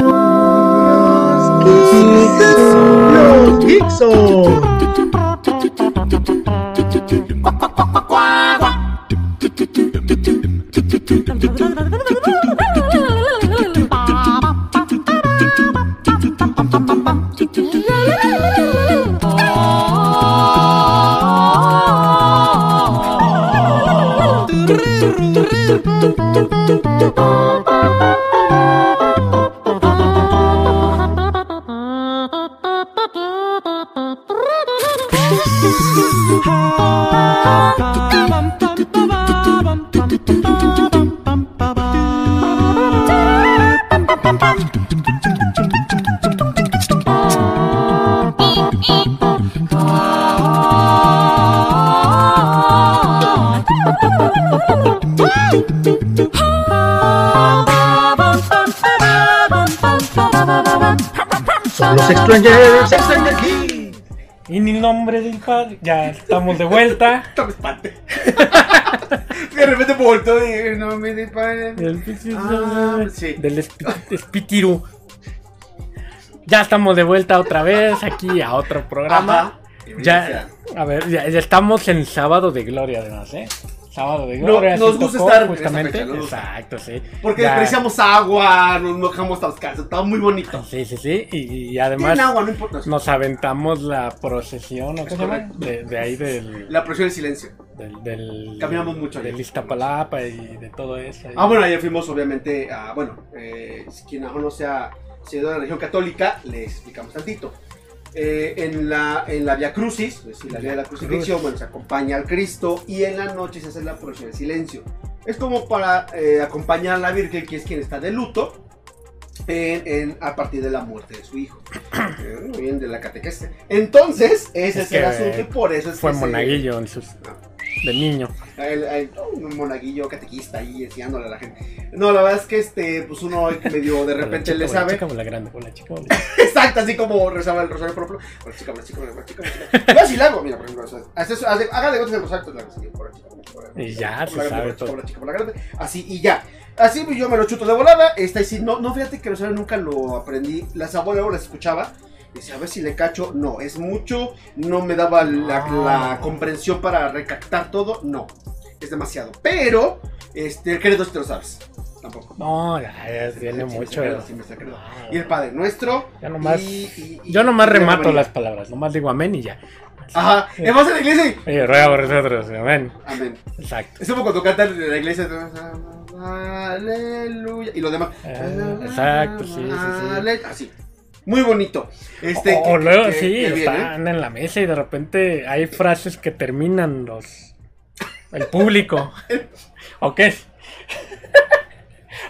Yo, Geek Soul! Los Strangers, Stranger Things. En el nombre del Padre, ya estamos de vuelta. No me espante. de repente voltó y dije, no me disparen. Del, Ah, sí. del. Ya estamos de vuelta otra vez aquí a otro programa. Ajá. Ya, a ver, ya, ya estamos en sábado de gloria además, ¿eh? Sábado de No, gloria. nos sí gusta tocó estar en justamente. nos. Exacto, sí. Porque Ya- despreciamos agua, nos mojamos los calzos, estaba muy bonito. Sí, sí, sí. Y, y además agua, no importa. nos aventamos la procesión, ¿o Es qué se llama? correcto. De, de ahí del, La presión del silencio. del, del- Caminamos mucho Del. Iztapalapa y de todo eso. Ah, bueno, ayer fuimos obviamente a, bueno, eh, quien aún no sea sido de la religión católica, les explicamos tantito. Eh, en la, en la Via Crucis, es decir, la Vía de la Crucifixión, bueno, se acompaña al Cristo y en la noche se hace la procesión del silencio. Es como para eh, acompañar a la Virgen, que es quien está de luto, en, en- a partir de la muerte de su hijo. Muy bien, de la catequesis. Entonces, ese Es es, el asunto y por eso es Fue que se- monaguillo en sus, de niño. el- el- un monaguillo catequista ahí enseñándole a la gente. No, la verdad es que este, pues uno medio de repente le chica, sabe. Hola, chica, hola, grande, hola, chica, hola. Exacto, así como rezaba el rosario propio. Hola chica, hola chica, hola chica, hola chica. Yo así lo hago, mira, por ejemplo, haga de gotas el rosario, hola chica, chica, hola chica, Y ya, se sabe chica, todo. hola chica, hola grande. Así y ya. Así pues yo me lo chuto de volada. Esta y sí, no, no fíjate que el rosario nunca lo aprendí. Las abuelas las escuchaba. Decía, a ver si le cacho. No, es mucho. No me daba la, Ah. la comprensión para recaptar todo. No, es demasiado. Pero, este, el credo si te lo sabes. Tampoco. No, ya, Sí, sí, mucho. saqué, sí, me saqué. Y el Padre Nuestro. Ya nomás- y- y- y- Yo nomás remato las palabras, nomás digo amén y ya. Ajá. Vamos a la iglesia y. Oye, ruega por nosotros, amén. Amén. Exacto. Es como cuando cantan en la iglesia. Aleluya. Y lo demás. Ah, exacto, sí, sí, sí. Así. Muy bonito. Este, o, luego que- sí, que viene. están en la mesa y de repente hay frases que terminan los el público. ¿O qué es?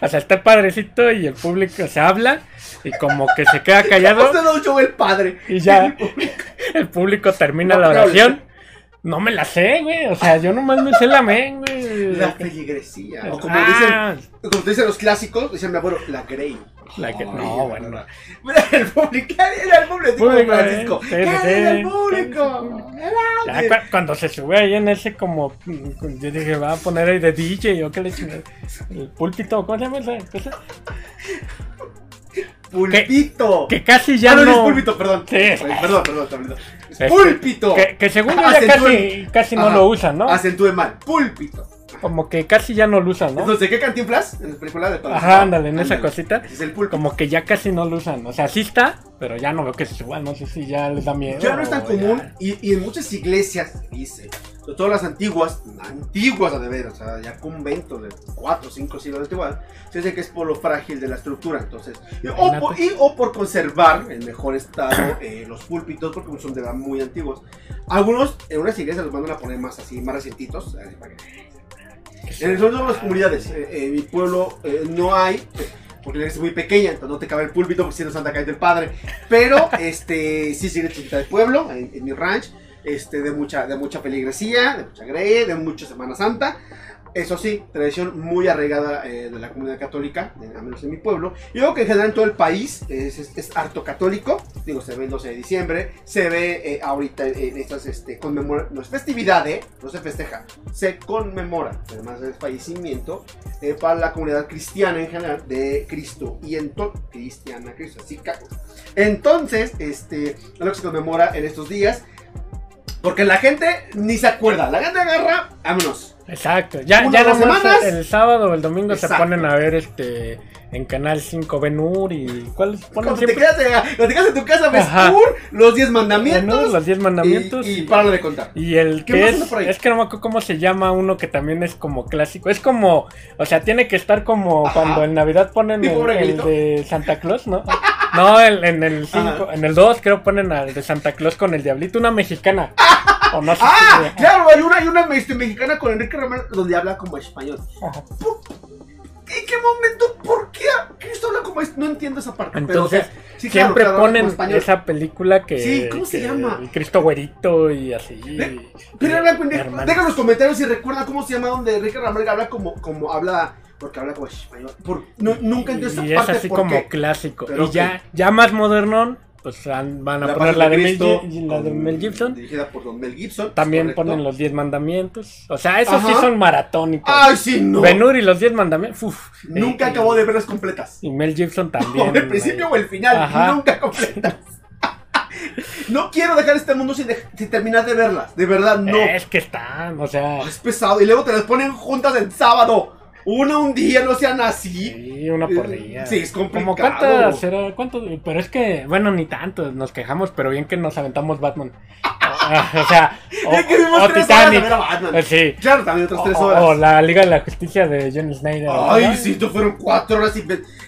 o sea, está el padrecito y el público se habla y como que se queda callado no el padre. y ya el público termina No, la oración. No me la sé, güey. O sea, yo nomás me sé la amén, güey. La feligresía. O como Ah, dicen, como dicen los clásicos, dicen mi abuelo, la grey. La que- no, bueno. Mira, el público, era el público, Francisco. eh. ¿Qué Sí, es sí, el público? Ya cu- cuando se sube ahí en ese como yo dije va a poner ahí de DJ o qué le chingada el púlpito ¿cómo se llama esa cosa? Pulpito. que casi ya ah, no, no, es púlpito, perdón. Sí. Perdón, perdón, perdón. Es Este, púlpito. que, que según yo ya Acentúen. casi casi no Ajá. lo usan ¿no? Acentúe mal. Púlpito. Como que casi ya no lo usan ¿no? Entonces, ¿qué cantinflas? En la película de Padre ajá ándale en esa Ándale. cosita Es el púlpito. como que ya casi no lo usan o sea sí está pero ya no veo que se suba no sé si ya les da miedo Ya no es tan o común y, y en muchas iglesias se dice, sobre todo las antiguas, antiguas a de ver, o sea, ya conventos de 4 o 5 siglos de antigüedad, se dice que es por lo frágil de la estructura, entonces, y- o, por, y- o por conservar en mejor estado eh, los púlpitos, porque son de verdad muy antiguos. Algunos en unas iglesias los mandan a poner más así, más recientitos. eh, para que- En el resto de las comunidades, eh, en mi pueblo eh, no hay, eh, porque la iglesia es muy pequeña, entonces no te cabe el púlpito porque si no Santa Calle del Padre. Pero este sí sigue chiquita de pueblo, en, en mi ranch, este, de mucha, de mucha feligresía, de mucha grey, de mucha Semana Santa. Eso sí, tradición muy arraigada eh, de la comunidad católica, al menos en mi pueblo. Y digo que en general en todo el país es, es- harto católico. Digo, se ve el 12 de diciembre, se ve eh, ahorita en estas este, no es festividad, ¿eh? no se festeja, se conmemora, además del fallecimiento, eh, para la comunidad cristiana en general de Cristo. Y entonces, cristiana, Cristo, así cago. Entonces, este, es lo que se conmemora en estos días. Porque la gente ni se acuerda, la gente agarra, vámonos. Exacto. Ya, ya nomás semanas. el sábado o el domingo Exacto. se ponen a ver este en Canal 5 Benur y ¿cuál ponen Cuando te, quedas, te quedas en tu casa, ves los 10 mandamientos. Benur, los 10 mandamientos y, y párale de contar. Y el ¿Qué que es, es que no me acuerdo cómo se llama uno que también es como clásico. Es como, o sea, tiene que estar como Ajá. cuando en Navidad ponen ¿Tipo el, el de Santa Claus, ¿no? No, el- en el 5, Ajá. en el 2 creo ponen al de Santa Claus con el diablito, una mexicana. O no sé Ah, si- claro, hay una, hay una este, mexicana con Enrique Romero donde habla como español. Ajá. ¿En qué momento? ¿Por qué Cristo habla como es? No entiendo esa parte. Entonces, pero, o sea, sí, Siempre claro, ponen esa película que. Sí, ¿cómo se llama? El Cristo Güerito y así. De- y- Pero y- habla. Deja en los comentarios si recuerdan cómo se llama donde Enrique Ramírez habla como, como habla. Porque habla como español. Por, no, nunca entiendo esa Y es así ¿por como clásico. Pero y ya, ya más modernón, pues van a La poner la de, Mel, Cristo, la de Mel Gibson. Dirigida por Don Mel Gibson. También correcto. ponen los 10 mandamientos. O sea, esos sí son maratónicos. Ay, sí, no. Benur y los 10 mandamientos. uf. Nunca Y- acabó de verlas completas. Y Mel Gibson O también. el principio o el final. Ajá. Nunca completas. no quiero dejar este mundo sin, dej- sin terminar de verlas. De verdad, no. Es que están, o sea. Es pesado. Y luego te las ponen juntas en sábado. Una un día, no sean así. Sí, una por día. Sí, es complicado. Como cuántas será, cuántos, pero es que, bueno, ni tanto, nos quejamos, pero bien que nos aventamos Batman. Ah, o sea, o, o tres horas de Titanic. Batman. Eh, Sí. Claro, también otras tres horas. o la Liga de la Justicia de John Snyder. Ay, ¿verdad? sí, tú fueron cuatro horas y...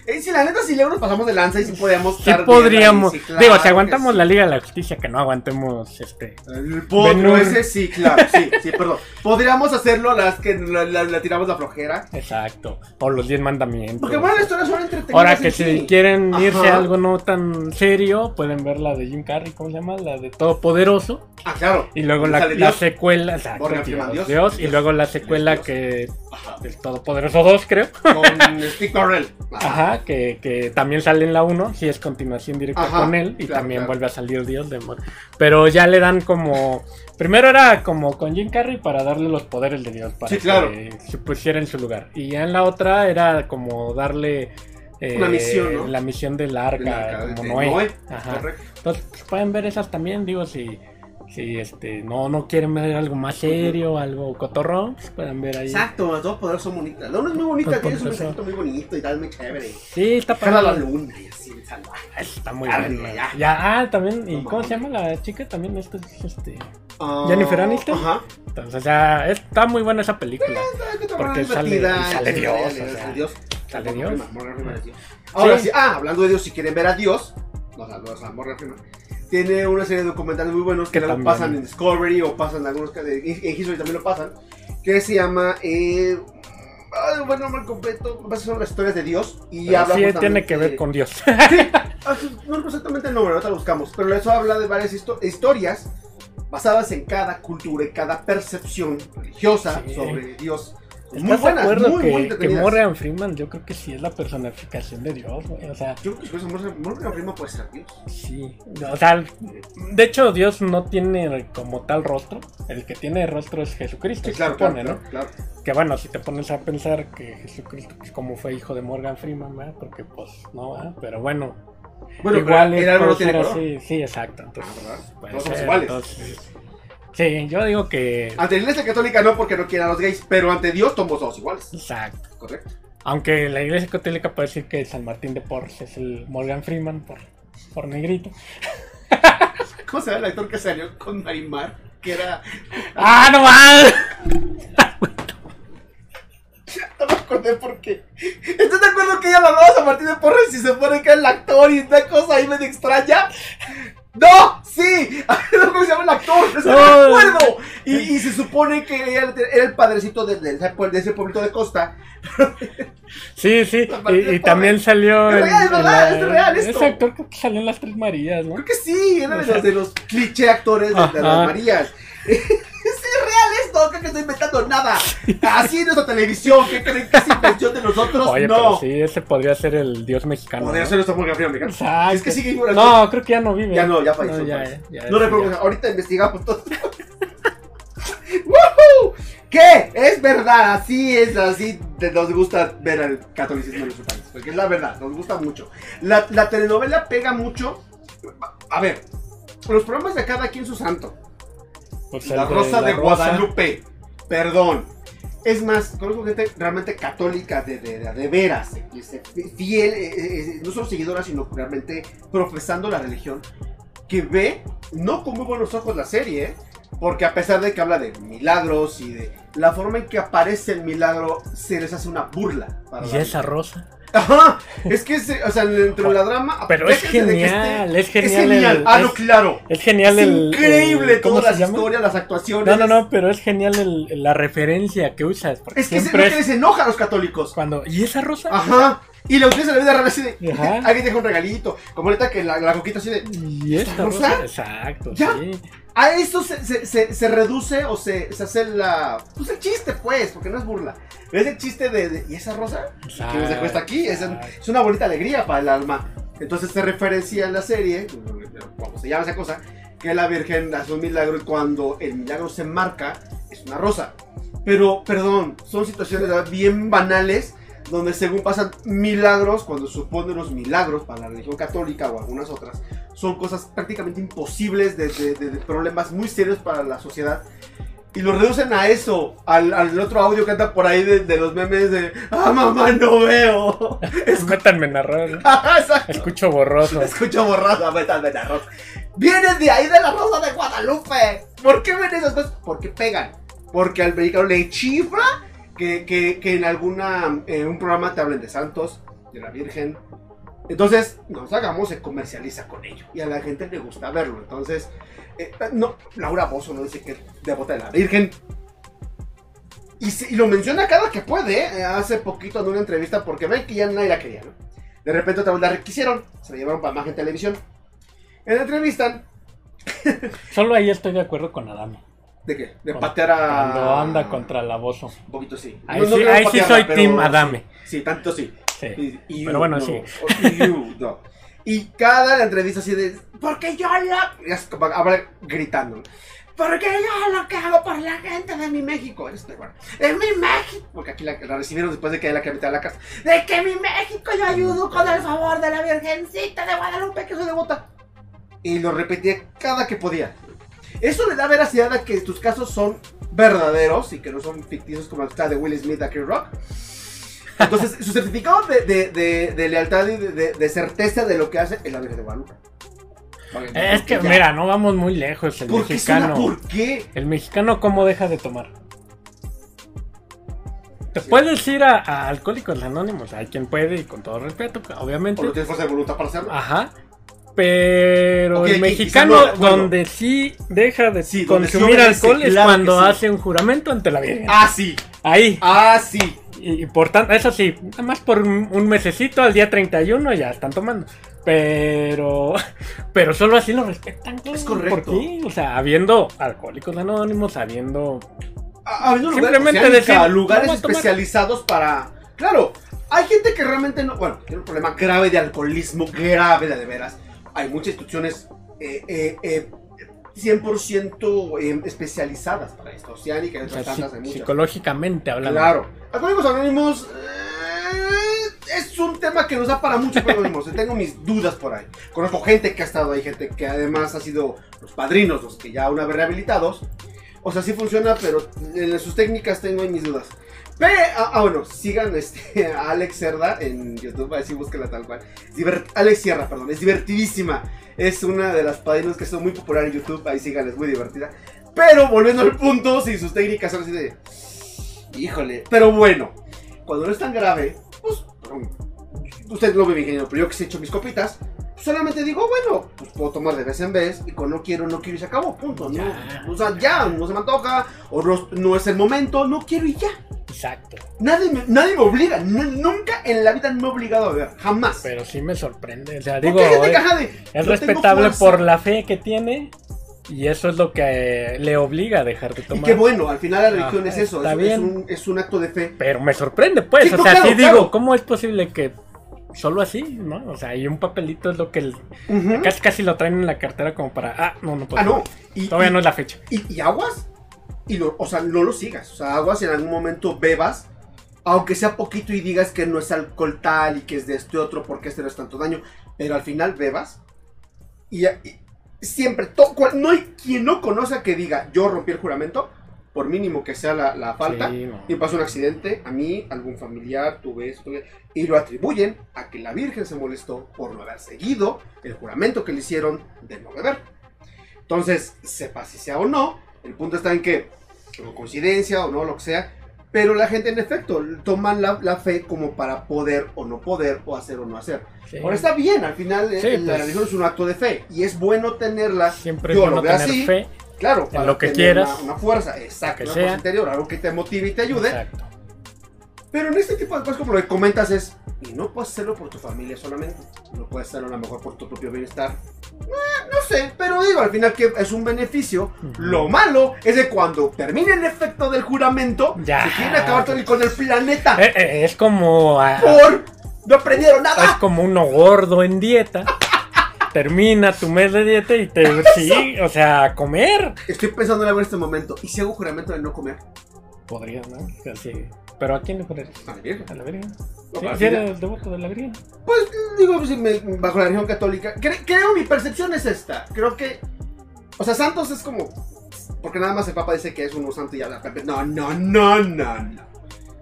Eh, si la neta, si luego nos pasamos de lanza y si podíamos Sí podríamos. ahí, sí, claro Digo, si aguantamos sí. la Liga de la Justicia, que no aguantemos este. El potro ese sí, claro, sí, sí, perdón. Podríamos hacerlo las que la, la- la tiramos la flojera. Exacto. O los 10 mandamientos. Porque bueno, las historias son entretenidas. Ahora que si sí. quieren irse a algo no tan serio, pueden ver la de Jim Carrey, ¿cómo se llama? La de Todopoderoso. Ah, claro. Y luego la, secuela, o sea, Morgan con Freeman, Dios, Dios. Dios, y luego la secuela que Ajá. del Todopoderoso 2, creo. Con Steve Carell. Ajá, que, que también sale en la 1, sí es continuación directa Ajá, con él, y claro, también claro. vuelve a salir Dios de Mor- Pero ya le dan como. Primero era como con Jim Carrey para darle los poderes de Dios, para Sí, claro. que se pusiera en su lugar. Y ya en la otra era como darle. eh, Una misión, ¿no? La misión del arca, Del arca, como de Noé. Noé, Ajá. correcto. Entonces pueden ver esas también, digo, si. Si este, no, no quieren ver algo más serio, algo cotorrón, pues pueden ver ahí. Exacto, las dos poderes son bonitas. La una es muy bonita, Pues, tiene eso. mensajito muy bonito y tal, muy chévere. Sí, está Jala la luna y así, salvaje. Está muy bien. ya. Ya, ah, también. ¿Y No cómo se llama la chica? También esta es este. Ah, Jennifer Aniston. Ajá. Entonces, o sea, está muy buena esa película. Porque Porque sale- sale Dios, Sale Dios. sale Dios. Ahora Sí. ah, hablando de Dios, si quieren ver a Dios, o sea, Morgan Freeman, tiene una serie de documentales muy buenos que Que luego pasan en Discovery o pasan en algunos, en en History también lo pasan, que se llama, eh, ay, bueno, nombre completo, son las historias de Dios y Pero habla sí tiene que ver de- con Dios. Ah, sí, no exactamente el nombre, ahorita lo buscamos. Pero eso habla de varias histo- historias basadas en cada cultura y cada percepción religiosa Sí. sobre Dios. Muy ¿Estás buenas, de acuerdo muy, muy que, que entretenidas. Morgan Freeman, yo creo que sí es la personificación de Dios, güey? O sea, Yo creo que Morgan Freeman puede ser Dios. sí. O sea, de hecho, Dios no tiene como tal rostro. El que tiene rostro es Jesucristo, Sí, se claro, supone, claro, ¿no? claro. Que bueno, si te pones a pensar que Jesucristo, pues como fue hijo de Morgan Freeman, ¿verdad? Porque pues no, ¿verdad? Pero bueno, Bueno, igual pero es- el árbol no tiene color. así. Sí, exacto. Entonces, Ah, Todos somos iguales. entonces- sí, yo digo que. Ante la iglesia católica no, porque no quieren a los gays, pero ante Dios somos todos iguales. Exacto. Correcto. Aunque la iglesia católica puede decir que San Martín de Porres es el Morgan Freeman por, por negrito. ¿Cómo se llama el actor que salió con Marimar? Que era. ¡Ah, no más! No me acordé por qué. ¿Estás de acuerdo que ella lo hablaba a San Martín de Porres y se pone que el actor y una cosa ahí medio extraña? ¡No! ¡Sí! Cómo se llama el actor, ¡Eso no acuerdo! Y, y se supone que era el padrecito de, de ese puebl- de ese pueblito de costa. Sí, sí. Y, también salió. Es real, es verdad, es real esto. Ese actor creo que salió en las Tres Marías, ¿no? Creo que sí, era O de los, de los cliché actores de, de las. Marías. es real esto, ¿qué que estoy inventando nada. Así es nuestra televisión. ¿Qué creen que es invención de nosotros? Oye, no. pero sí, ese podría ser el dios mexicano. Podría ¿no? ser nuestra Morgan Freeman, Exacto. Es que sigue vivo. No, creo que ya no vive. Ya no, ya falleció. No, ya, no. Ahorita investigamos todo. ¡Woohoo! ¿Qué? Es verdad, así es, así te- nos gusta ver el catolicismo en nuestro país. Porque es la verdad, nos gusta mucho. La, la telenovela pega mucho. A ver, los programas de cada quien su santo. Pues La Rosa la de Rosa. Guadalupe. Perdón. Es más, conozco gente realmente católica de, de, de, de veras, fiel, eh, eh, no solo seguidora, sino realmente profesando la religión, que ve, no con muy buenos ojos la serie, ¿eh? porque a pesar de que habla de milagros y de la forma en que aparece el milagro, se les hace una burla. para Y la esa rosa. Ajá, es que, se- o sea, dentro de la drama... Pero es que esté- genial, es Es genial. genial, el- ah, es, no, claro. es genial Es el. increíble el- ¿cómo todas las llama? historias, las actuaciones. No, no, no, pero es genial el- la referencia que usas. Es que siempre que es les enoja a los católicos. cuando. ¿Y esa rosa? Ajá. Y lo utilizan en la vida real así de. Ajá. Alguien deja un regalito. Como ahorita que la, la coquita así de. ¿Y esta rosa? rosa? Exacto, ¿Ya? sí. A eso se, se, se, se reduce o se, se hace la. Pues el chiste, pues, porque no es burla. Es el chiste de. de, ¿Y esa rosa? Que nos dejó esta aquí. Es, un- es una bonita alegría para el alma. Entonces se referencia en la serie, como se llama esa cosa, que la Virgen hace un milagro y cuando el milagro se marca, es una rosa. Pero, perdón, son situaciones bien banales donde según pasan milagros, cuando suponen los milagros para la religión católica o algunas otras, son cosas prácticamente imposibles de, de- de- de problemas muy serios para la sociedad. Y lo reducen a eso, al, al otro audio que anda por ahí de, de los memes de ¡Ah, mamá, no veo! Métanme en arroz. Exacto. Escucho borroso. Escucho borrado, métanme en arroz. Vienen de ahí de la Rosa de Guadalupe. ¿Por qué ven esas cosas? Porque pegan. Porque al mexicano le chifra que, que, que en alguna en un programa te hablen de santos, de la Virgen. Entonces, nos hagamos, se comercializa con ello. Y a la gente le gusta verlo. Entonces, eh, no, Laura Bozo no dice que devota de la Virgen. Y, se- y lo menciona cada que puede, ¿eh? Hace poquito en una entrevista, porque ven que ya nadie la quería, ¿no? De repente otra vez la requisieron, se la llevaron para imagen televisión. En la entrevista, Solo ahí estoy de acuerdo con Adame. ¿de qué? De Cuando- patear a. Cuando anda contra el abuso. Un poquito sí. Ahí No, no sí, creo ahí sí patearla, soy pero Team sí. Adame. Sí, tanto sí. Sí. Y, Pero bueno, no. sí. You, no. Y cada entrevista así de. Porque yo lo. habla gritando. Porque yo lo que hago por la gente de mi México. Este, bueno, es mi México. Porque aquí la, la recibieron después de que la metió a la casa. De que mi México yo ayudo con el favor de la Virgencita de Guadalupe que soy devota. Y lo repetía cada que podía. Eso le da veracidad a que tus casos son verdaderos y que no son ficticios como está de Will Smith a Chris Rock. Entonces, su certificado de, de- de- de lealtad y de, de- de certeza de lo que hace es la Virgen de Guadalupe. Es que, Ya. mira, no vamos muy lejos. El ¿Por qué, es una- mexicano. ¿Por qué? El mexicano, ¿cómo deja de tomar? Te Sí. puedes ir a, a Alcohólicos Anónimos. Hay quien puede y con todo respeto, obviamente. ¿O no tienes fuerza de voluntad para hacerlo? Ajá. Pero el mexicano, no, donde sí deja de Sí, sí consumir obedece, alcohol es claro cuando sí. hace un juramento ante la Virgen. Ah, sí. Ahí. Ah, sí. Y, y por tanto, eso sí, nada más por un, mesecito al día 31 ya están tomando. Pero, pero solo así lo respetan. Es correcto. ¿Por qué? O sea, habiendo alcohólicos anónimos, habiendo. Ha- habiendo lugares, Simplemente decir, lugares especializados para. Claro, hay gente que realmente no. Bueno, tiene un problema grave de alcoholismo, grave de, de veras. Hay muchas instituciones eh, eh, eh, 100% eh, especializadas para esto. Oceánica y o otras sea, tantas, muchas. psicológicamente hablando. Claro. Alcohólicos Anónimos eh, es un tema que nos da para muchos anónimos. Tengo mis dudas por ahí. Conozco gente que ha estado ahí, gente que además ha sido los padrinos, los que ya una vez rehabilitados. O sea, sí funciona, pero en sus técnicas tengo ahí mis dudas. Pero, ah, ah, bueno, sigan este, a Alex Cerda en YouTube, así búsquenla tal cual. Divert- Alex Sierra, perdón, es divertidísima. Es una de las padrinos que son muy popular en YouTube, ahí síganla, es muy divertida. Pero volviendo al punto, si sus técnicas son así de. Híjole, pero bueno, cuando no es tan grave, pues. um, Usted lo ve, mi ingeniero, pero yo que se he hecho mis copitas, solamente digo, bueno, pues puedo tomar de vez en vez y con no quiero, no quiero y se acabó, punto. ¿no? O sea, ya, no se me antoja, o no, no es el momento, no quiero y ya. Exacto. Nadie me, nadie me obliga, nu- nunca en la vida me he obligado a beber, jamás. Pero sí me sorprende. O sea, digo, ajá, de, es no respetable por la fe que tiene. Y eso es lo que le obliga a dejar de Y tomar. qué bueno, al final la religión Ajá, es eso, está es, es un, es un acto de fe. Pero me sorprende, pues. Sí, o sea, claro, sí digo. ¿cómo es posible que solo así, no? O sea, y un papelito es lo que el- casi casi lo traen en la cartera como para, ah, no, no puedo. Ah, no. Y, Todavía y- no es la fecha. y, y aguas, y lo, o sea, no lo sigas. O sea, aguas y en algún momento bebas, aunque sea poquito y digas que no es alcohol tal y que es de este otro porque este no es tanto daño, pero al final bebas y, y siempre, to- cual- no hay quien no conozca que diga, yo rompí el juramento, por mínimo que sea la, la falta, Sí, no. y pasó un accidente, a mí, algún familiar, tuve esto, y lo atribuyen a que la Virgen se molestó por no haber seguido el juramento que le hicieron de no beber. Entonces, sepa si sea o no, el punto está en que, o coincidencia o no, lo que sea, pero la gente en efecto toman la, la fe como para poder o no poder, o hacer o no hacer. Sí. Ahora está bien, al final eh, la pues. religión es un acto de fe, y es bueno tenerla, Siempre yo es lo bueno veo tener así, fe. claro, para lo que tener quieras, Una, una fuerza, exacto, que una sea. fuerza interior, algo que te motive y te ayude. Exacto. Pero en este tipo de cosas, como lo que comentas, es. Y no puedes hacerlo por tu familia solamente. No puedes hacerlo a lo mejor por tu propio bienestar. Eh, no sé, pero digo, al final que es un beneficio. Ujú. Lo malo es de cuando termine el efecto del juramento, Ya. se quieren acabar con el planeta. Eh, eh, es como ah, Por. No aprendieron es nada. como uno gordo en dieta. Termina tu mes de dieta y te sí, o sea, comer. Estoy pensando en algo en este momento. ¿Y si hago juramento de no comer? Podría, ¿no? Así. Pero ¿a quién le pones? A la Virgen. A la Virgen. No, Sí, sí eres devoto de la Virgen. Pues digo, me- bajo la religión católica, cre- creo mi percepción es esta. Creo que, o sea, santos es como, porque nada más el Papa dice que es uno santo y habla. No, no, no, no, no.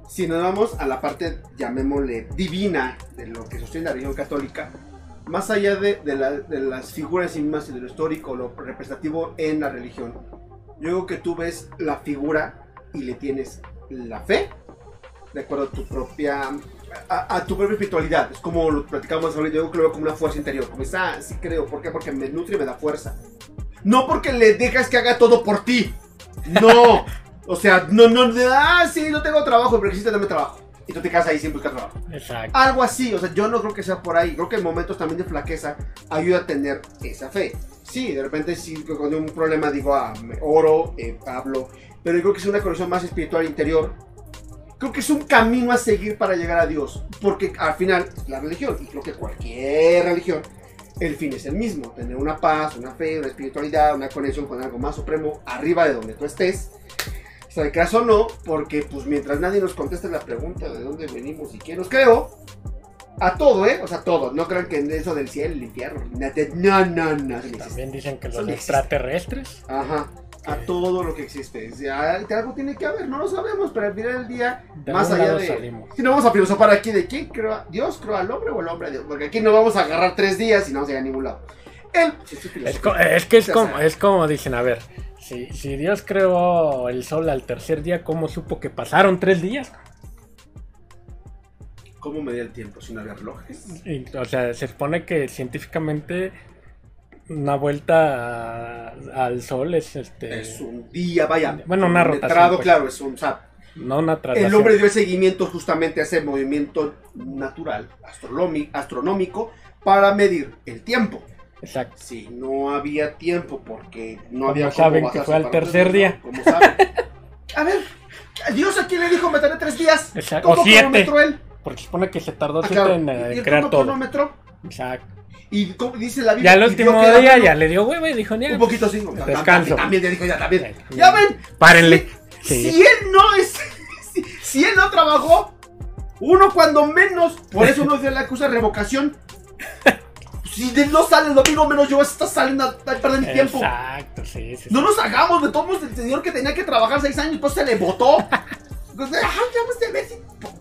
Si nos vamos a la parte, llamémosle, divina de lo que sostiene la religión católica, más allá de, de la- de las figuras mismas y de lo histórico, lo representativo en la religión, yo digo que tú ves la figura y le tienes la fe, de acuerdo a tu propia a, a tu propia espiritualidad. Es como lo platicamos ahorita, yo creo como una fuerza interior. Como es, ah, sí creo. ¿Por qué? Porque me nutre y me da fuerza. No porque le dejas que haga todo por ti. No. o sea, no, no, ah, sí, no tengo trabajo, pero existe dame trabajo. Y tú te quedas ahí sin buscar trabajo. Exacto. Algo así, o sea, yo no creo que sea por ahí. Creo que en momentos también de flaqueza ayuda a tener esa fe. Sí, de repente sí, que cuando hay un problema digo, ah, me oro, eh, hablo. Pero yo creo que es una conexión más espiritual interior. Creo que es un camino a seguir para llegar a Dios. Porque al final, la religión, y creo que cualquier religión, el fin es el mismo. Tener una paz, una fe, una espiritualidad, una conexión con algo más supremo arriba de donde tú estés. sea, de caso no, porque pues mientras nadie nos conteste la pregunta de dónde venimos y quién nos creó, a todo, ¿eh? O sea, todo. No crean que en eso del cielo, el infierno, no, no, no. no. También dicen que los extraterrestres. Ajá. A todo lo que existe. O sea, algo tiene que haber, no lo sabemos, pero al final del día, De más allá de. salimos. Si no vamos a filosofar aquí de quién creó Dios, creó al hombre o el hombre a Dios. Porque aquí no vamos a agarrar tres días y no vamos a llegar a ningún lado. Sí, Es, que es como, es como dicen, a ver, si, si Dios creó el sol al tercer día, ¿cómo supo que pasaron tres días? ¿Cómo medía el tiempo si no había relojes? Y, o sea, se supone que científicamente una vuelta a- al sol es este Es un día, vaya. Bueno, una rotación, pues. claro, es un. O sea, no una traslación. el hombre dio el seguimiento justamente a ese movimiento natural, astronómi- astronómico, para medir el tiempo. Exacto. Si no había tiempo porque no ¿Cómo había saben cómo que basarse fue al tercer día? ¿Cómo saben? A ver, Dios a quién le dijo meteré tres días. Exacto. ¿Cómo O siete. él? Porque supone que se tardó Ah, siete claro. en ¿Y eh, él crear todo. Exacto. Y como dice la Ya Biblia. el y último día ya le dio huevo y dijo, "Ni- Un poquito así. Descanso. También ya dijo, ya también. Ya ven. Párenle. Si, Sí. si él no es. Si, si él no trabajó, uno cuando menos. Por eso uno se le acusa de revocación. Si de- no sale el domingo, menos yo está saliendo a perder mi tiempo. Exacto, sí, sí, sí. No nos hagamos de todos el señor que tenía que trabajar seis años, pues se le votó. Pues, ver-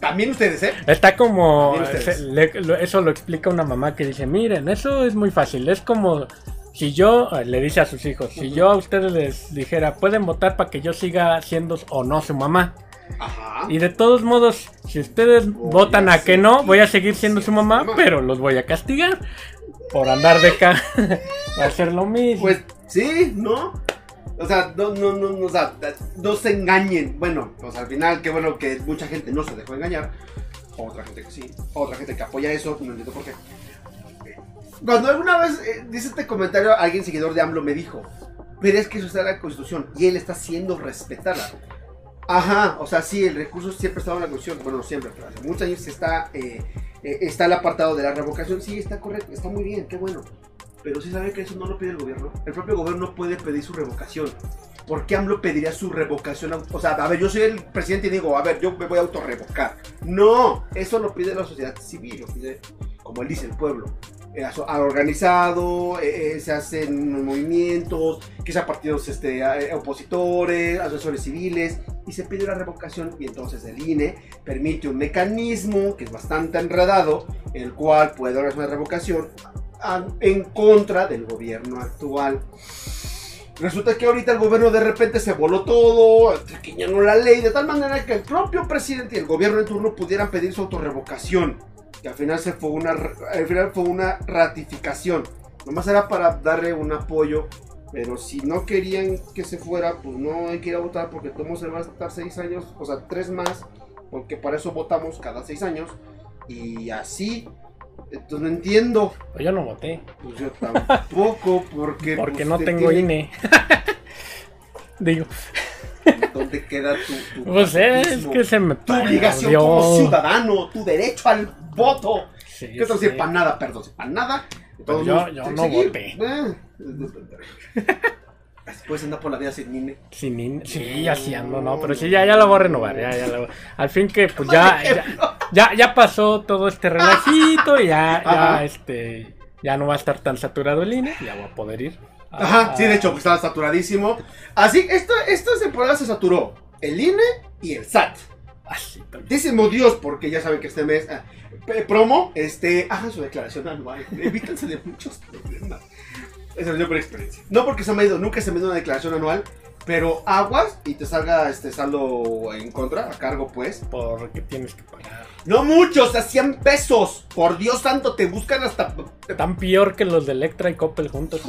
También ustedes, ¿eh? Está como. Se- le- lo- eso lo explica una mamá que dice: Miren, eso es muy fácil. Es como si yo, eh, le dice a sus hijos, si yo a ustedes les dijera, pueden votar para que yo siga siendo o no su mamá. Ajá. Y de todos modos, si ustedes Voy votan a a que no, voy a seguir siendo su mamá, pero los voy a castigar. Por andar de acá. Ser lo mismo. Pues sí, ¿no? O sea, no, no, no, no, o sea, no se engañen. Bueno, pues al final, qué bueno que mucha gente no se dejó engañar. Otra gente que sí, otra gente que apoya eso, no entiendo por qué. Cuando alguna vez eh, dice este comentario, alguien seguidor de AMLO me dijo, Pero es que eso está en la Constitución y él está haciendo respetarla. Ajá, o sea, sí, el recurso siempre estaba en la Constitución. Bueno, no siempre, pero hace muchos años está, eh, eh, está el apartado de la revocación. Sí, está correcto, está muy bien, qué bueno. Pero sí sabe que eso no lo pide el gobierno. El propio gobierno no puede pedir su revocación. ¿Por qué AMLO pediría su revocación? O sea, a ver, yo soy el presidente y digo, a ver, yo me voy a autorrevocar. No, eso lo pide la sociedad civil, lo pide, como él dice, el pueblo. Eh, organizado, eh, eh, se hacen movimientos, sean partidos este, eh, opositores, asesores civiles, y se pide la revocación y entonces el INE permite un mecanismo que es bastante enredado, el cual puede hacer una revocación en contra del gobierno actual. Resulta que ahorita el gobierno de repente se voló todo, triquiñando la ley, de tal manera que el propio presidente y el gobierno en turno pudieran pedir su autorrevocación. Que al final, se fue una, al final fue una ratificación. Nomás era para darle un apoyo. Pero si no querían que se fuera, pues no hay que ir a votar porque todo se va a estar seis años, o sea, tres más, porque para eso votamos cada seis años. Y así, entonces no entiendo. Pues yo no voté. Pues yo tampoco, porque. Porque pues, no te tengo tiene- INE. Digo, ¿Dónde queda tu, tu pues es que se me tu obligación como ciudadano, tu derecho al voto. Sí, ¿Qué sí. Para nada, perdón, para nada. Pero yo- yo no voté. Eh, Puedes andar por la vida sin INE. Sin INE. Sí, así ando, no, pero sí, ya, ya la voy a renovar. Ya, ya la voy- Al fin que, pues ya, ya, ya, ya pasó todo este relajito y ya, ya, este, ya no va a estar tan saturado el INE, ya voy a poder ir. a- Ajá, sí, de hecho, pues estaba saturadísimo. Así, esto, esta temporada se saturó. El INE y el SAT. Así, también. Dísimo Dios, porque ya saben que este mes, ah, promo, este, hagan su declaración anual. Evítense de muchos problemas. Eso es por experiencia. No porque se me ha ido, nunca se me ha ido una declaración anual, pero aguas y te salga este saldo en contra, a cargo pues. Porque tienes que pagar. No muchos, a 100 pesos. Por Dios santo, te buscan hasta... Tan peor que los de Electra y Coppel juntos.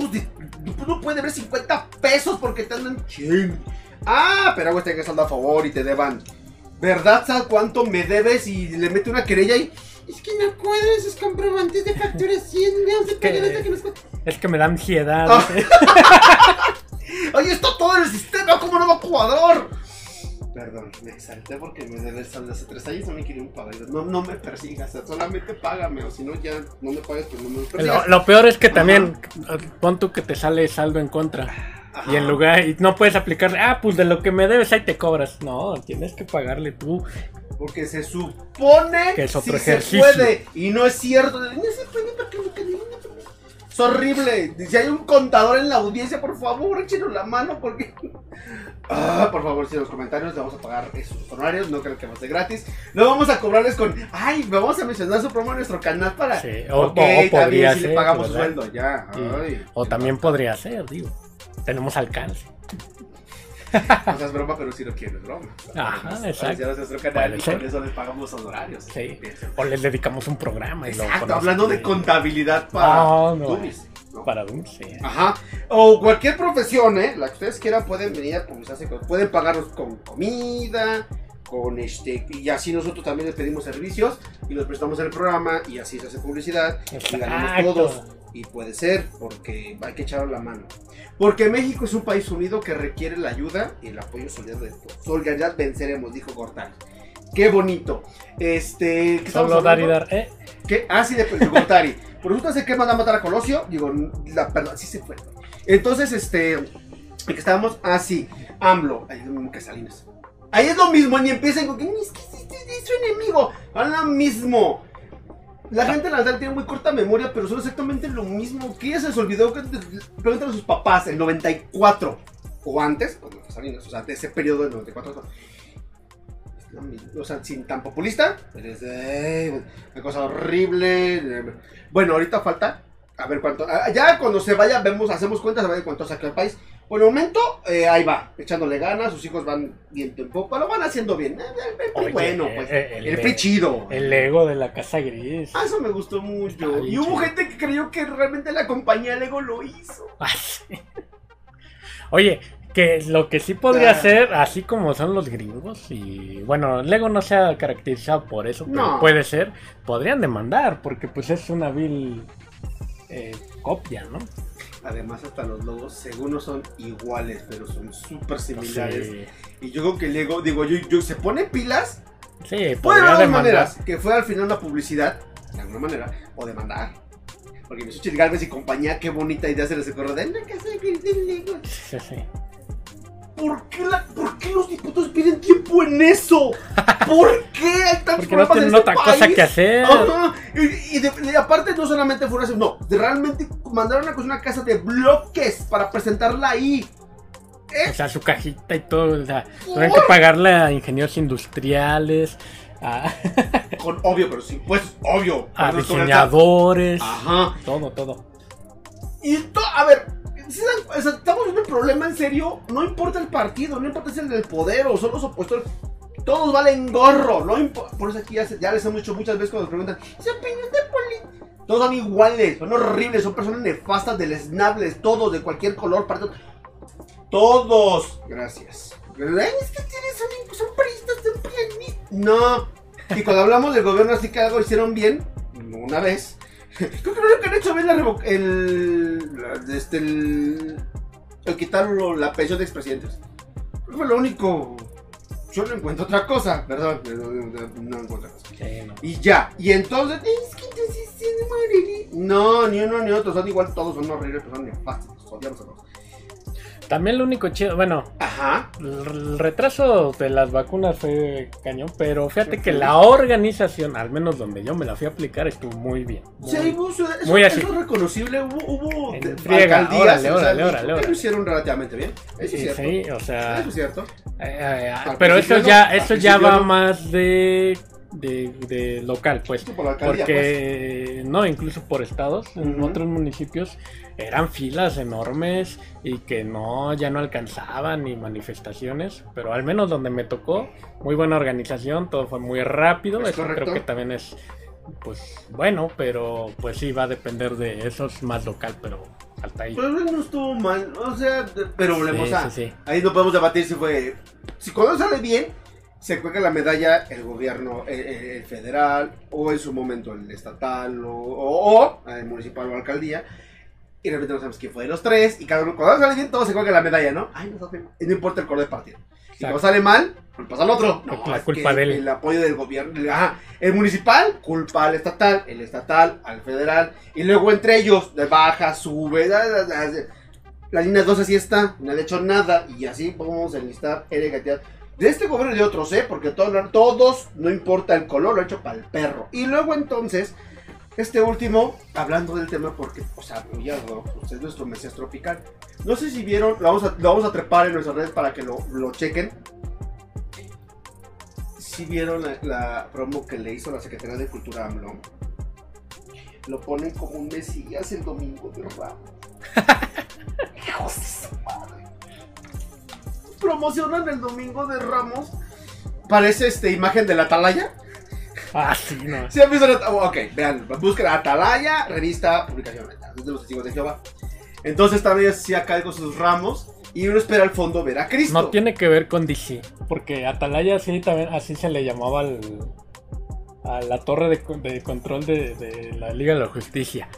No puede haber 50 pesos porque te andan... Chin. Ah, pero aguas tengas saldo a favor y te deban. ¿Verdad, sabes cuánto me debes? Y le mete una querella y... Es que no puedo esos comprobantes de facturación. No se pagan hasta que nos cuesta". Es que me da ansiedad. Ah. Oye, está todo en el sistema, ¿cómo no va jugador? Perdón, me exalté porque me debes saldo hace tres años, no me quieren pagar. No, no me persigas, solamente págame, o si no, ya no me pagues, pues no me Lo, persigas. lo peor es que también, pon tú que te sale saldo en contra. Y en Ajá. lugar, y no puedes aplicarle, ah, pues de lo que me debes ahí te cobras. No, tienes que pagarle tú. Porque se supone Que es otro si ejercicio. se puede. Y no es cierto. Es horrible. Si hay un contador en la audiencia, por favor, échenos la mano porque. Ah, por favor, si en los comentarios le vamos a pagar esos honorarios, no creo que va a ser gratis. No vamos a cobrarles con. Ay, vamos a mencionar su promo en nuestro canal para. Sí, o- Ok, o- o está podría si le ser, pagamos ¿verdad? sueldo, ya. Sí. Ay, O también podría ser, digo. Tenemos alcance. No seas broma, pero si lo quieres, broma. Ajá, Vamos, exacto. vamos a nuestro canal y con eso les pagamos honorarios. Sí. O les dedicamos un programa. Y Exacto, hablando de contabilidad para No, no. ¿no? Para dulce. Ajá. O cualquier profesión, ¿eh? La que ustedes quieran pueden venir a publicarse. con- Pueden pagarnos con comida, con este. Y así nosotros también les pedimos servicios y los prestamos en el programa y así se hace publicidad. Y ganamos Exacto. todos. Y puede ser, porque hay que echarle la mano. Porque México es un país unido que requiere la ayuda y el apoyo solidario de todos. Solidaridad venceremos, dijo Gortari. Qué bonito. Este. ¿qué Solo dar y dar. Eh, ¿Qué? Ah, sí, de, de Gortari. Por resulta ser que manda a matar a Colosio. Digo, la, perdón, sí se fue. Entonces, este. ¿En que estábamos? Ah, sí. AMLO. Ahí es lo mismo que Salinas. Ahí es lo mismo, ni empiecen con que es que este es su enemigo. Es lo mismo. La gente la verdad tiene muy corta memoria, pero son exactamente lo mismo. Ya se les olvidó pregúntale a sus papás, el 94 o antes, cuando o sea, de ese periodo del 94. Es lo mismo, O sea, sin tan populista, eres de una cosa horrible. Bueno, ahorita falta a ver cuánto. ah, Ya cuando se vaya, vemos, hacemos cuentas a ver cuánto saca el país. Por el momento, eh, ahí va, echándole ganas, sus hijos van viento en popa, lo van haciendo bien. Eh, El, el PRI Oye, bueno, pues. eh, El, el- PRI chido. el ego de la casa gris. Ah, eso me gustó mucho. Y hubo chido. gente que creyó que realmente la compañía Lego lo hizo. Ah. Oye, que lo que sí podría Ah. ser, así como son los gringos, y bueno, Lego no se ha caracterizado por eso, pero No. puede ser, podrían demandar, porque pues es una vil eh, copia, ¿no? Además, hasta los logos, según no son iguales, pero son súper similares. Sí, Y yo creo que Lego, digo, yo, yo se pone pilas. sí Puede haber dos maneras. Que fue al final una publicidad, de alguna manera, o demandar. Porque mi Xochitl Galvez y compañía, qué bonita idea se les ocurrió de la casa de Lego. Sí, sí. ¿Por qué, la- ¿Por qué los diputados piden tiempo en eso? ¿Por qué hay tantos Porque no en tienen este otra cosa que hacer. Ajá. Y, y de- y aparte no solamente fue una no, de realmente mandaron una, cosa, una casa de bloques para presentarla ahí. O sea, su cajita y todo. O sea, tuvieron que pagarle a ingenieros industriales, a, Con obvio, pero sin impuestos, obvio. a diseñadores. Ajá. Todo, todo. Y to- a ver, ¿sí se o sea, estamos viendo un problema en serio. No importa el partido, no importa si es el del poder o son los opositores. Todos valen gorro. No Por eso aquí ya, se- ya les hemos dicho muchas veces cuando nos preguntan: ¿Su opinión de política? Todos son iguales, son horribles, son personas nefastas, deleznables, todos de cualquier color, partido. Todos. Gracias. Es que tienes son, son priistas, son pianistas. No. Y cuando hablamos del gobierno así que algo hicieron bien, una vez. Creo que lo que han hecho bien la revo- el, este, el, el quitar la pensión de expresidentes. Creo que Fue lo único. Yo no encuentro otra cosa, perdón, no, no- encuentro otra cosa. Sí, no. Y ya, y entonces, es que entonces se moriría. No, ni uno ni otro, son igual, todos son horribles, pero son nefastos, odiamos a todos. También lo único chido, bueno, Ajá. el retraso de las vacunas fue cañón, pero fíjate que la organización, al menos donde yo me la fui a aplicar, estuvo muy bien. Sí, Muy- hubo, eso, muy así. eso es reconocible, hubo, hubo En friega, alcaldías, órale, o sea, órale, y órale, creo que órale. lo hicieron relativamente bien, eso es Sí, cierto. sí, o sea, Eso es cierto. eh, eh, Al pero eso principio ya, al eso ya principio va no. más de, de, de local, pues. Por alcaldía, pues. Porque, no, incluso por estados, en Ujú. otros municipios eran filas enormes y que no, ya no alcanzaban ni manifestaciones, pero al menos donde me tocó, muy buena organización, todo fue muy rápido, Es eso correcto. creo que también es, pues, bueno, pero pues sí, va a depender de eso, es más local, pero hasta ahí. Pues no estuvo mal, o sea, pero volvemos Sí, a. sí, sí. Ahí no podemos debatir si fue. Si cuando sale bien, se cuelga la medalla el gobierno el, el- el federal, o en su momento el estatal, o, o- o el municipal o alcaldía. Y realmente no sabemos quién fue de los tres. Y cada uno, cuando sale bien, todo se cuelga la medalla, ¿no? Ay, no, no importa el color de partido. Y cuando sale mal, culpas al otro. No, La es culpa de él. El apoyo del gobierno. Ajá. El municipal, culpa al estatal. El estatal, al federal. Y luego entre ellos, de baja, sube. da, da, da. La línea 2 así está. No ha hecho nada. Y así podemos enlistar N cantidad. De este gobierno y de otros, ¿eh? Porque todos, todos, no importa el color, lo he hecho para el perro. Y luego entonces, este último, hablando del tema, porque, o sea, ya no, pues es nuestro Mesías tropical. No sé si vieron, lo vamos a, lo vamos a trepar en nuestras redes para que lo, lo chequen. Si vieron la, la promo que le hizo la Secretaría de Cultura AMLO. Lo ponen como un Mesías el domingo de Ramos. Hijos de su madre. Promocionan el domingo de Ramos. Parece este imagen de la atalaya. Ah, sí, no. ¿Sí han visto la Ok, vean, busquen Atalaya, revista, publicación de los testigos de Jehová. Entonces también así acá con sus ramos y uno espera al fondo ver a Cristo. No tiene que ver con DC, porque Atalaya sí también así se le llamaba al, a la torre de control de, de la Liga de la Justicia.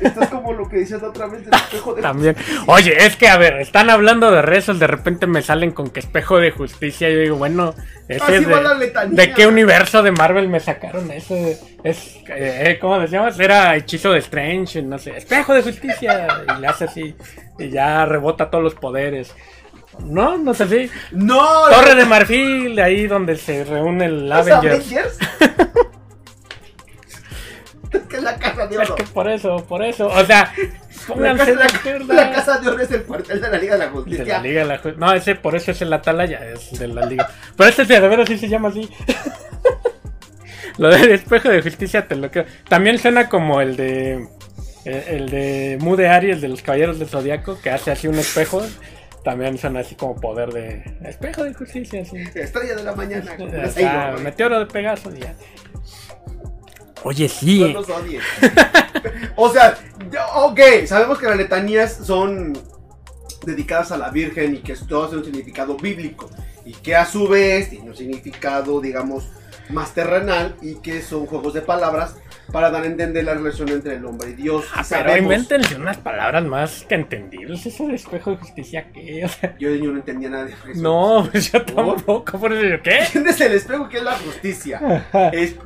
Esto es como lo que decías la otra vez del espejo de También. Oye, es que a ver, están hablando de rezos, de repente me salen con que espejo de justicia. Yo digo, bueno, ese Así es va la de, letanía. ¿de qué universo de Marvel me sacaron eso? Es, eh, ¿cómo decíamos? Era hechizo de Strange, no sé, espejo de justicia. Y le hace así, y ya rebota todos los poderes. No, no sé así. No, Torre de Marfil, ahí donde se reúne el ¿Los Avengers. Avengers? es de que por eso, por eso. O sea, La pónganse de casa, acuerdo. la casa de oro es el cuartel de la Liga de la De la Justicia. Liga de la Ju- No, ese por eso es el Atalaya, es de la Liga. Pero este de veras sí se llama así. Lo del espejo de justicia te lo creo. También suena como el de. El, el de Mude Aries de los Caballeros del Zodiaco, que hace así un espejo. También suena así como poder de. Espejo de justicia, así. Estrella de la mañana. meteoro de Pegaso ya. Oye, sí. o sea, ok, sabemos que las letanías son dedicadas a la Virgen y que todas tienen un significado bíblico. Y que a su vez tiene un significado, digamos, más terrenal y que son juegos de palabras para dar a entender la relación entre el hombre y Dios. Ah, pero invéntense unas palabras más que entendibles. Eso de espejo de justicia, ¿qué? O sea, Yo niño no entendía nada de eso. no, pues yo tampoco. Por eso yo, ¿qué? ¿Entiendes el espejo que es la justicia? Es-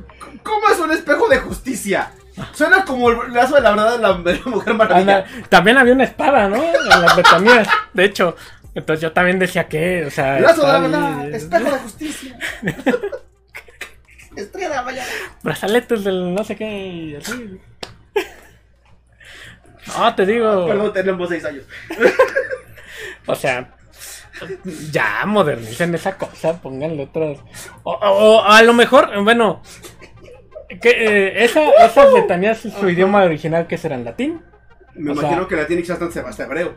¿Cómo es un espejo de justicia? Suena como el lazo de la verdad de la, Mujer Maravilla. Anda, también había una espada, ¿no? En las letanías, de hecho. Entonces yo también decía que, o sea. Lazo de la verdad, espejo de justicia. Estrella de la mañana. Brazaletes del no sé qué y así. No, te digo. Perdón, tenemos seis años. O sea, ya modernicen esa cosa, pónganle otras. O, o- o a lo mejor, bueno, que, eh, esa, esas letanías en su idioma original que será en latín. Me O sea- imagino que la tiene quizás hasta hasta hebreo.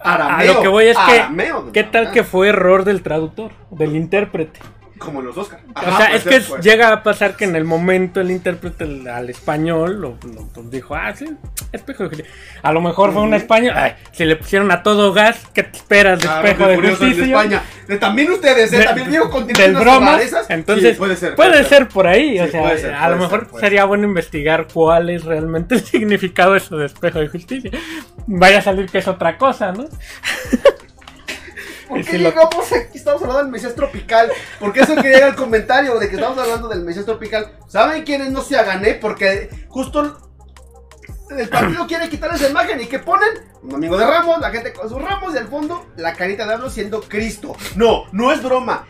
A Arameo. lo que voy es que, arameo, ¿qué tal ah, que fue error del traductor, del intérprete? Como los Oscar. O sea, es que llega a pasar que en el momento el intérprete al- español lo, lo- pues dijo, ah, sí, espejo de justicia. A lo mejor fue un español, ay, si le pusieron a todo gas, ¿qué te esperas de Claro, espejo de en justicia? España. De- también ustedes, ¿eh? De- también digo con del unas broma, rarezas. entonces Sí, puede ser. puede ser por ahí, o sea, ser, a lo mejor sería bueno investigar cuál es realmente el significado de eso de espejo de justicia. Vaya a salir que es otra cosa, ¿no? ¿Por qué si lo- llegamos aquí? Estamos hablando del Mesías tropical. Porque eso quería era el comentario de que estamos hablando del Mesías tropical. ¿Saben quiénes no se gané? Porque justo el partido quiere quitar esa imagen y que ponen un domingo de ramos, la gente con sus ramos y al fondo la carita de hablo siendo Cristo. No, no es broma.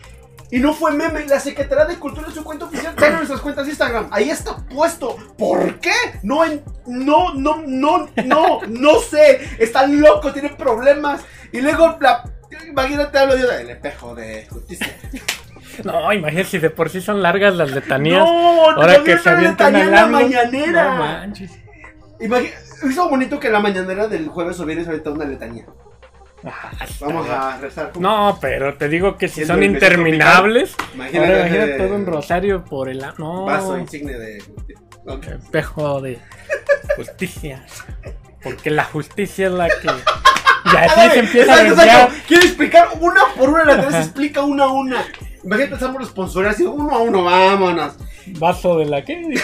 Y no fue meme, la Secretaría de Cultura en su cuenta oficial tiene nuestras cuentas de Instagram. Ahí está puesto. ¿Por qué? No, en- no, no, no, no, no sé. Están locos, tienen problemas. Y luego la. Imagínate, hablo yo del espejo de justicia. No, imagínate si de por sí son largas las letanías. No, Ahora que se en la AMLO. mañanera. No manches. Imagi- Hizo bonito que la mañanera del jueves hubiera ahorita una letanía. Ah, Vamos a rezar. No, pero te digo que si son interminables. Imagínate, Ahora imagínate todo un rosario por el. No. Vaso insigne de justicia. Ok. espejo de justicia. Porque la justicia es la que. Y así se empieza a desviar. Quiere explicar una por una, la tres explica una a una. Imagínate, estamos los sponsores así, uno a uno, vámonos. Vaso de la que.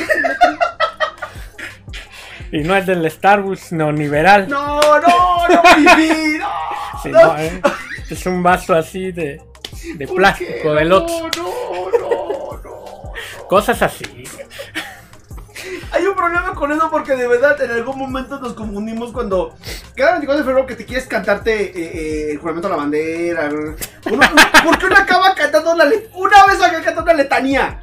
Y no es del Starbucks neoliberal. No, no, no, viví, no. Sí, no. no, eh. Es un vaso así de, de ¿Por plástico, de lote. No, no, no, no. Cosas así. Hay un problema con eso porque de verdad en algún momento nos confundimos cuando cada 24 de febrero que te quieres cantarte eh, eh, el juramento a la bandera. Uno, uno- ¿Por qué uno acaba cantando una una vez acaba cantando una letanía?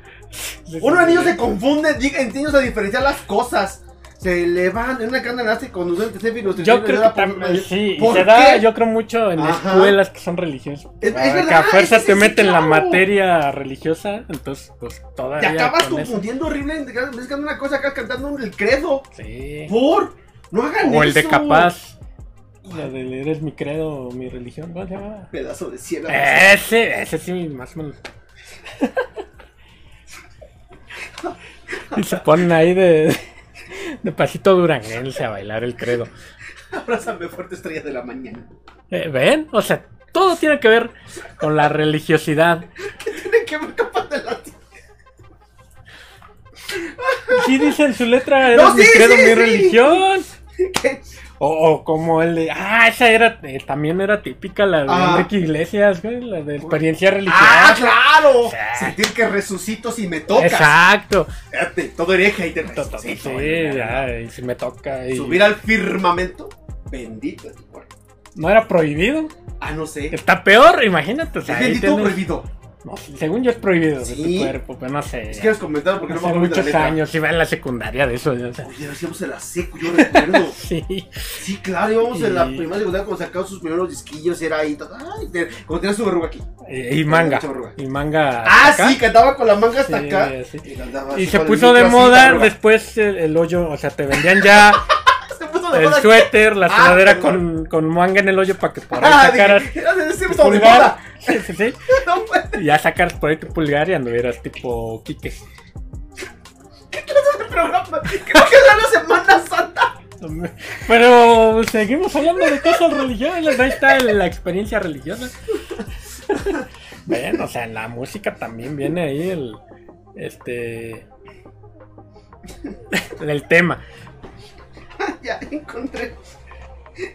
Uno de niños se confunde, di- en niños a diferenciar las cosas. Se le van en una cana elástica con los céfiros. Yo creo que también, sí, y ¿Por se da, yo creo mucho en Ajá. escuelas que son religiosas. Es- es Para que a fuerza te meten la claro. materia religiosa, entonces pues Te todavía acabas con eso. confundiendo horrible. de una cosa acá cantando el credo. Sí. ¿Por? No hagan eso. O el de capaz. La de eres mi credo, mi religión. ¿Cómo se llama? Pedazo de cielo. Ese, ese sí, más o menos. y se ponen ahí de, de pasito duranguense a bailar el credo. Abrázame fuerte estrella de la mañana. Eh, ¿Ven? O sea, todo tiene que ver con la religiosidad. Tiene que ver de la Sí dice en su letra, eres No, mi credo, sí, mi sí. religión. ¿Qué? O, o como el de, ah, esa era, eh, también era típica, la de Ah. Enrique Iglesias, güey, la de experiencia religiosa. ¡Ah, claro! Sentir que resucito si me tocas. Exacto. Fíjate, todo hereje y te To- to- resucito. Sí, ya, y si me toca. Y... Subir al firmamento. Bendito es tu cuerpo. No era prohibido. Ah, no sé. Está peor, imagínate. o sea, ¿Es ahí bendito prohibido? No, según yo es prohibido de ¿Sí? tu cuerpo, pero no sé. Si quieres comentar porque no me acuerdo la muchos letra. años, iba en la secundaria de eso. o sea, Oye, hacíamos en la seco, yo recuerdo. sí. Sí, claro, íbamos en la primera secundaria cuando sacaba sus primeros disquillos, era ahí. Ay, te- cuando tenía su verruga aquí. Y, y manga. Y manga. Ah, acá. sí, cantaba con la manga hasta Sí, acá. Y, se puso de moda después el, el hoyo. O sea, te vendían ya el suéter, la Ah, sudadera con, con manga en el hoyo para que por ahí Ah, sacaras dije, tu estado de pulgar. Moda. Sí, sí, sí. No, Y ya sacaras por ahí tu pulgar y anduvieras tipo Quique. el programa. Creo que era la Semana Santa. Pero seguimos hablando de cosas religiosas. Ahí está la experiencia religiosa. Ven, o sea, en la música también viene ahí el. Este. el tema. ya encontré.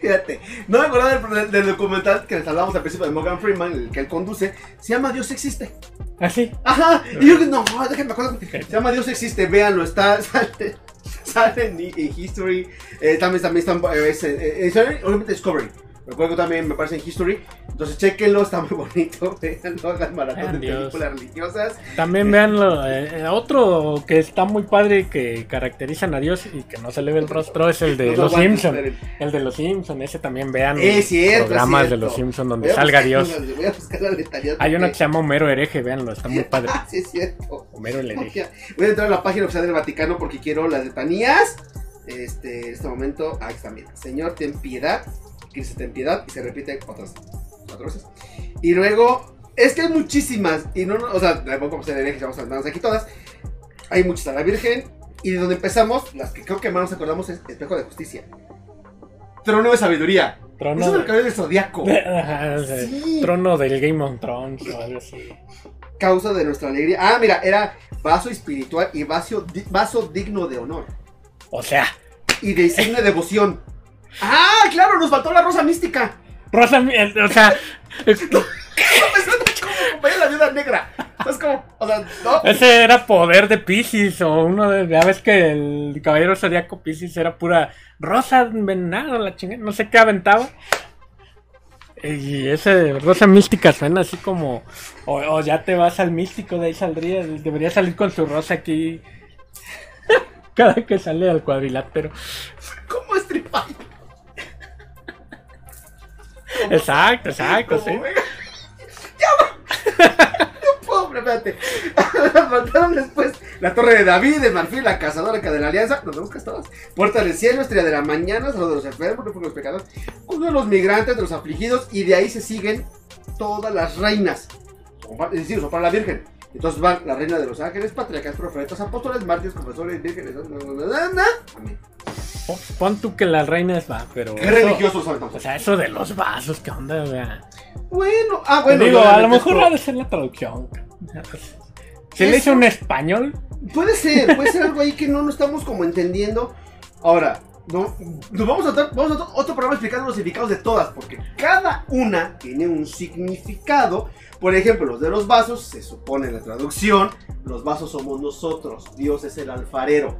Fíjate, no me acordaba del, del documental que les hablamos al principio de Morgan Freeman, el que él conduce. Se llama Dios existe. Así. Ajá. Y yo, no, déjenme acordar. Se llama Dios existe, véanlo, está. Sale, sale en, en History. Eh, también, también está. Es, eh, eh, obviamente Discovery. Recuerdo también, me parece en History. Entonces, chequenlo, está muy bonito. Véanlo, hagan maratón Vean de películas religiosas. También veanlo. eh, otro que está muy padre que caracterizan a Dios y que no se le ve el rostro es el de Los Los aguantes, Simpson. esperen. El de Los Simpson, ese también vean Es cierto, programas es de cierto. Los Simpson donde Voy a salga buscar- Dios. Voy a buscar la letalidad. Hay uno que se llama Homero Hereje, véanlo, está muy padre. Ah, sí, es cierto. Homero el Hereje. voy a entrar a la página oficial del Vaticano porque quiero las letanías. Este, en este momento, ahí está, mira. Señor, ten piedad. Cristo, ten piedad. Y se repite otras cuatro veces. Y luego, es que hay muchísimas. Y no, no o sea, vamos a hacer herejes, vamos a darnos aquí todas. Hay muchas a la Virgen. Y de donde empezamos, las que creo que más nos acordamos es Espejo de Justicia. Trono de Sabiduría. Trono, Eso es el cabello del Zodíaco. Sí. trono del Game of Thrones o algo así. Causa de nuestra alegría. Ah, mira, era vaso espiritual y vaso, di- vaso digno de honor. O sea, y de de devoción. ¡Ah, claro! Nos faltó la rosa mística. Rosa, o sea, acompañar la viuda negra. Es como, o sea, no. ese era poder de Pisces o uno de, ya ves que el caballero zodiaco Pisces era pura rosa envenenada, la chingada, no sé qué aventaba. Y ese rosa mística suena así como, o, o ya te vas al místico, de ahí saldría, debería salir con su rosa aquí. Cada que sale al cuadrilátero. ¿Cómo estripar? Exacto, exacto, sí. ¡Ya! No espérate. Faltaron después la torre de David, de Marfil, la cazadora de la alianza. Nos vemos todas. Puerta del cielo, estrella de la mañana, salud de los enfermos, de los pecadores, uno de los migrantes, de los afligidos. Y de ahí se siguen todas las reinas. Es decir, son para la Virgen. Entonces van la reina de los ángeles, patriarcas, profetas, apóstoles, mártires, confesores, vírgenes. Amén. Pon- tú que las reinas va, pero. Qué son O sea, eso de los vasos, ¿qué onda? O sea, Bueno, ah, te bueno. digo, a lo mejor ha de ser la traducción. Si le Eso- hizo un español, Puede ser, puede ser algo ahí que no, no estamos como entendiendo. Ahora, no, nos vamos a vamos a otro programa explicando los significados de todas, porque cada una tiene un significado. Por ejemplo, los de los vasos, se supone en la traducción, los vasos somos nosotros, Dios es el alfarero,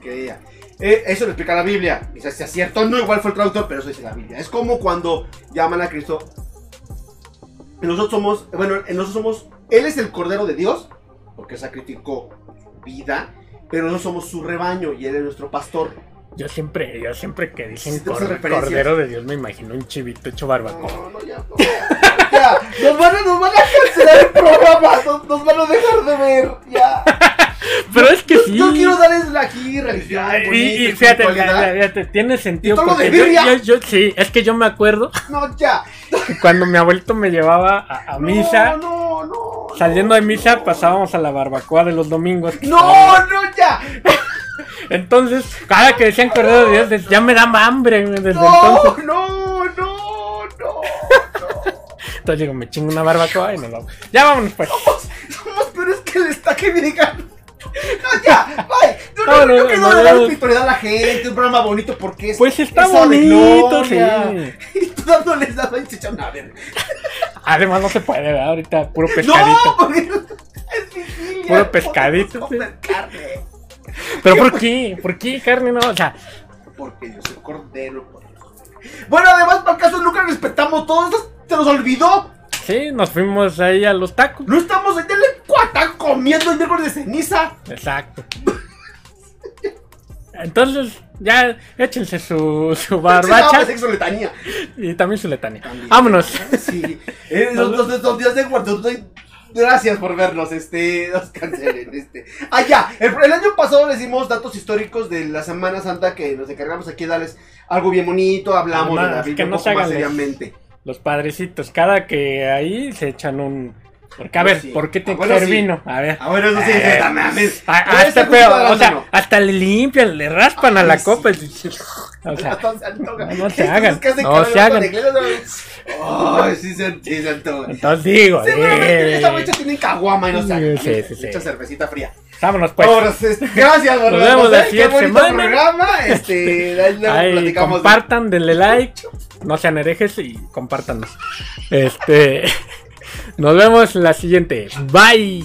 Crea. Eh, eso lo explica la Biblia, quizás sea cierto, no igual fue el traductor, pero eso dice la Biblia. Es como cuando llaman a Cristo, nosotros somos, bueno, nosotros somos, Él es el Cordero de Dios, porque sacrificó vida, pero nosotros somos su rebaño y Él es nuestro pastor. yo siempre, yo siempre que dicen Sí, cor- cordero de Dios me imagino un chivito hecho barbacoa. No, no, ya, no, ya, nos van a, nos van a cancelar el programa, nos, nos van a dejar de ver, ya. Pero es que Yo, sí. yo quiero darles aquí religión, bonita, y, y fíjate, espiritualidad. ya- ya- ya te- tiene sentido todo porque de yo, yo- yo- sí, es que yo me acuerdo No, ya. cuando mi abuelito me llevaba a, a misa, No, no, no. saliendo de misa pasábamos a la barbacoa de los domingos. No, no, ya. Entonces, cada que decían Cordero de Dios, ya me da hambre desde No, entonces. no, no, no, no. Entonces digo, me chingo una barbacoa y no lo. Ya vámonos pues. Somos peores que el estaque Virgan. No, ya, bye. No, no, No, no, no, quiero no, dar no. espiritualidad a la gente, un programa bonito porque es. Pues está bonito, sí. Y tú dándoles echan a ver. Además no se puede, ¿verdad? Ahorita puro No, pescadito. porque es vigilia. Puro pescadito, podemos comer carne. Pero ¿por qué? ¿Por qué carne no? O sea, Porque yo soy cordero. Bueno, además, para el caso, nunca respetamos todo. ¿Se nos olvidó? sí, nos fuimos ahí a los tacos. No estamos en el cuatán comiendo el miércoles de ceniza. Exacto. Entonces, ya échense su, su barbacha pues, sexo letanía. y también su letanía. También. Vámonos. Sí. Eh, los, los, los días de guardo. Gracias por vernos, este, nos cancelen, este. Ah, ya, el, el año pasado les dimos datos históricos de la Semana Santa que nos encargamos aquí de darles algo bien bonito, hablamos Además, de la que no un se poco más seriamente. Los padrecitos, cada que ahí se echan un, Porque, a ver, Sí. ¿por qué te Ah, bueno, caer sí. A ver. Ah, bueno, eso sí, Eh, sí, también, a ver. A- a Puede este o sea, hasta le limpian, le raspan a la copa. O sea, No se hagan, no se hagan. Ay, sí se, antoja. entonces digo, Seguramente en eh, esa fecha tienen caguama y no se hagan. Sí, sí, sí. Mucha cervecita fría. vámonos pues. Este, gracias, Nos vemos la Qué siguiente semana. programa. Este, ahí compartan, denle like, no sean herejes y compártanos. Este, nos vemos en la siguiente. Bye.